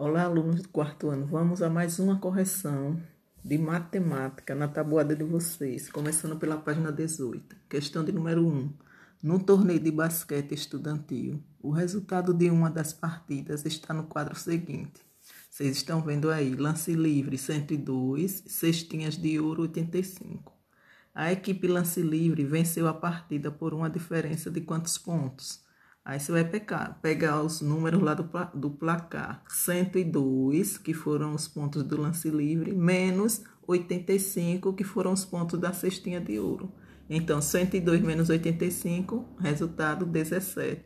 Olá, alunos do quarto ano. Vamos a mais uma correção de matemática na tabuada de vocês, começando pela página 18. Questão de número 1. No torneio de basquete estudantil, o resultado de uma das partidas está no quadro seguinte. Vocês estão vendo aí, lance livre 102, cestinhas de ouro 85. A equipe lance livre venceu a partida por uma diferença de quantos pontos? Aí você vai pegar, pegar os números lá do, do placar. 102, que foram os pontos do lance livre, menos 85, que foram os pontos da cestinha de ouro. Então, 102 menos 85, resultado 17.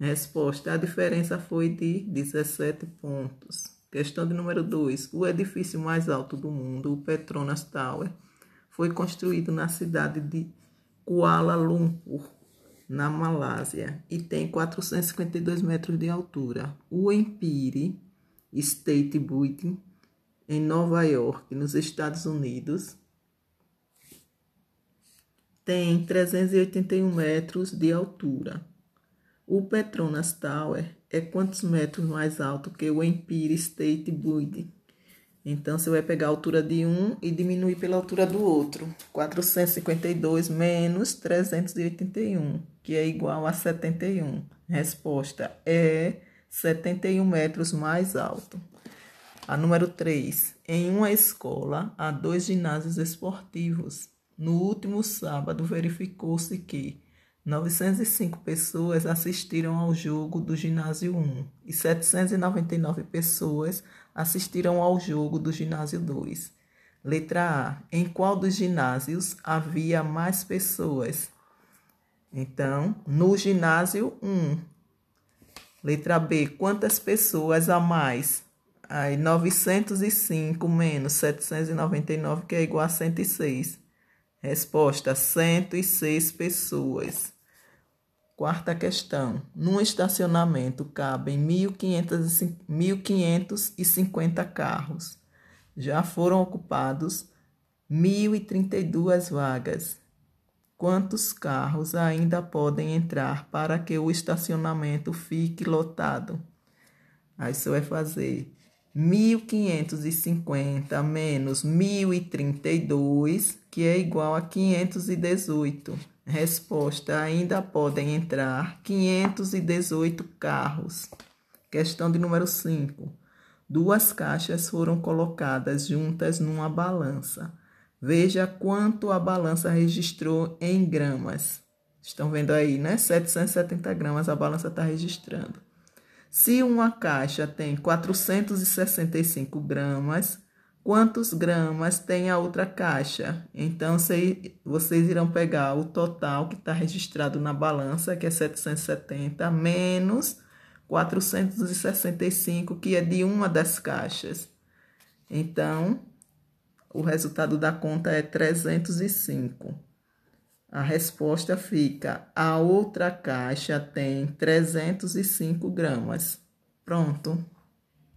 Resposta: a diferença foi de 17 pontos. Questão de número 2. O edifício mais alto do mundo, o Petronas Tower, foi construído na cidade de Kuala Lumpur, na Malásia e tem 452 metros de altura. O Empire State Building, em Nova York, nos Estados Unidos, tem 381 metros de altura. O Petronas Tower é quantos metros mais alto que o Empire State Building? Então, você vai pegar a altura de um e diminuir pela altura do outro. 452 menos 381, que é igual a 71. Resposta é 71 metros mais alto. A número 3. Em uma escola, há dois ginásios esportivos. No último sábado, verificou-se que 905 pessoas assistiram ao jogo do ginásio 1 e 799 pessoas assistiram ao jogo do ginásio 2. Letra A. Em qual dos ginásios havia mais pessoas? Então, no ginásio 1. Letra B. Quantas pessoas a mais? Aí, 905 menos 799, que é igual a 106. Resposta: 106 pessoas. Quarta questão. Num estacionamento cabem 1.550 carros. Já foram ocupados 1.032 vagas. Quantos carros ainda podem entrar para que o estacionamento fique lotado? Aí você vai fazer 1550 menos 1032, que é igual a 518. Resposta: ainda podem entrar 518 carros. Questão de número 5. Duas caixas foram colocadas juntas numa balança. Veja quanto a balança registrou em gramas. Estão vendo aí, né? 770 gramas a balança está registrando. Se uma caixa tem 465 gramas, quantos gramas tem a outra caixa? Então, vocês irão pegar o total que está registrado na balança, que é 770, menos 465, que é de uma das caixas. Então, o resultado da conta é 305. A resposta fica: a outra caixa tem 305 gramas. Pronto.